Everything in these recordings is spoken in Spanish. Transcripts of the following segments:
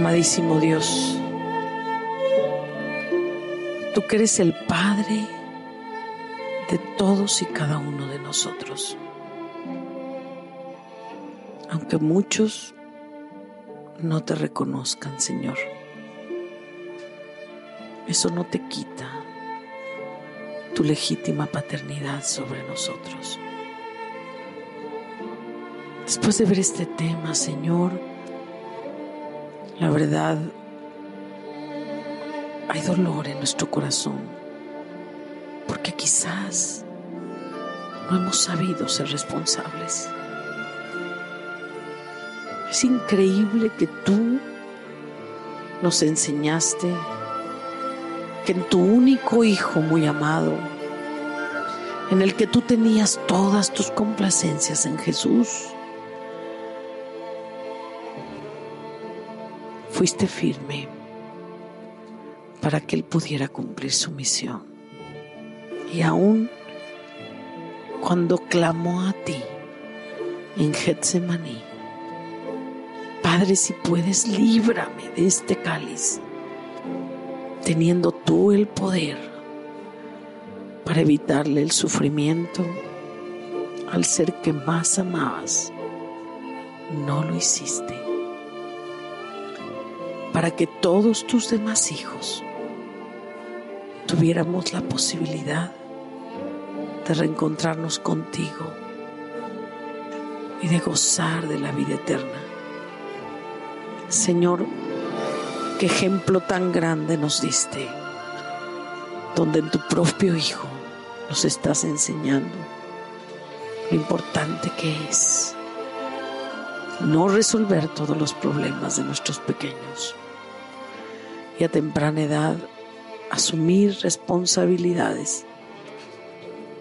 Amadísimo Dios, tú que eres el Padre de todos y cada uno de nosotros. Aunque muchos no te reconozcan, Señor, eso no te quita tu legítima paternidad sobre nosotros. Después de ver este tema, Señor, la verdad, hay dolor en nuestro corazón porque quizás no hemos sabido ser responsables. Es increíble que tú nos enseñaste que en tu único hijo muy amado, en el que tú tenías todas tus complacencias en Jesús, fuiste firme para que Él pudiera cumplir su misión. Y aún cuando clamó a ti en Getsemaní, Padre, si puedes, líbrame de este cáliz, teniendo tú el poder para evitarle el sufrimiento al ser que más amabas, no lo hiciste para que todos tus demás hijos tuviéramos la posibilidad de reencontrarnos contigo y de gozar de la vida eterna. Señor, qué ejemplo tan grande nos diste, donde en tu propio Hijo nos estás enseñando lo importante que es no resolver todos los problemas de nuestros pequeños y a temprana edad asumir responsabilidades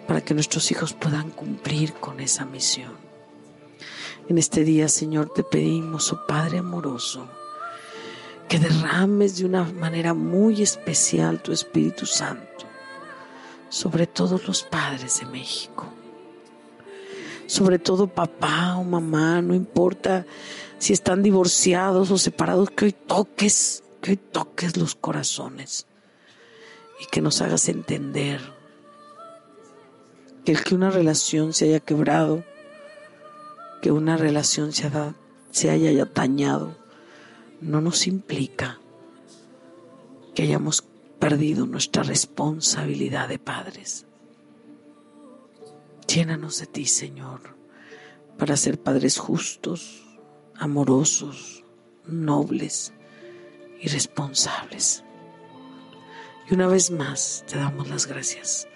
para que nuestros hijos puedan cumplir con esa misión. En este día, Señor, te pedimos, oh Padre amoroso, que derrames de una manera muy especial tu Espíritu Santo sobre todos los padres de México sobre todo papá o mamá, no importa si están divorciados o separados, que hoy toques, que toques los corazones y que nos hagas entender que el que una relación se haya quebrado, que una relación se, se haya dañado, no nos implica que hayamos perdido nuestra responsabilidad de padres. Llénanos de ti, Señor, para ser padres justos, amorosos, nobles y responsables. Y una vez más te damos las gracias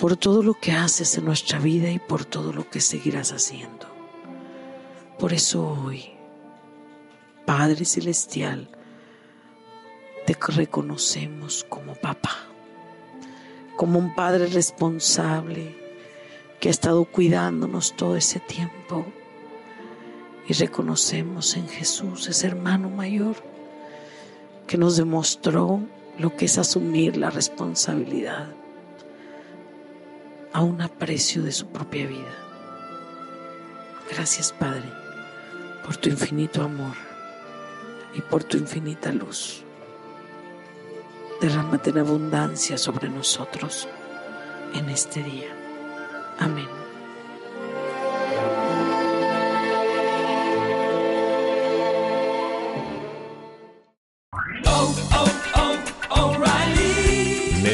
por todo lo que haces en nuestra vida y por todo lo que seguirás haciendo. Por eso hoy, Padre Celestial, te reconocemos como papá, como un Padre responsable, que ha estado cuidándonos todo ese tiempo. Y reconocemos en Jesús ese hermano mayor que nos demostró lo que es asumir la responsabilidad a un aprecio de su propia vida. Gracias Padre por tu infinito amor y por tu infinita luz. Derrámate en abundancia sobre nosotros en este día. Amén.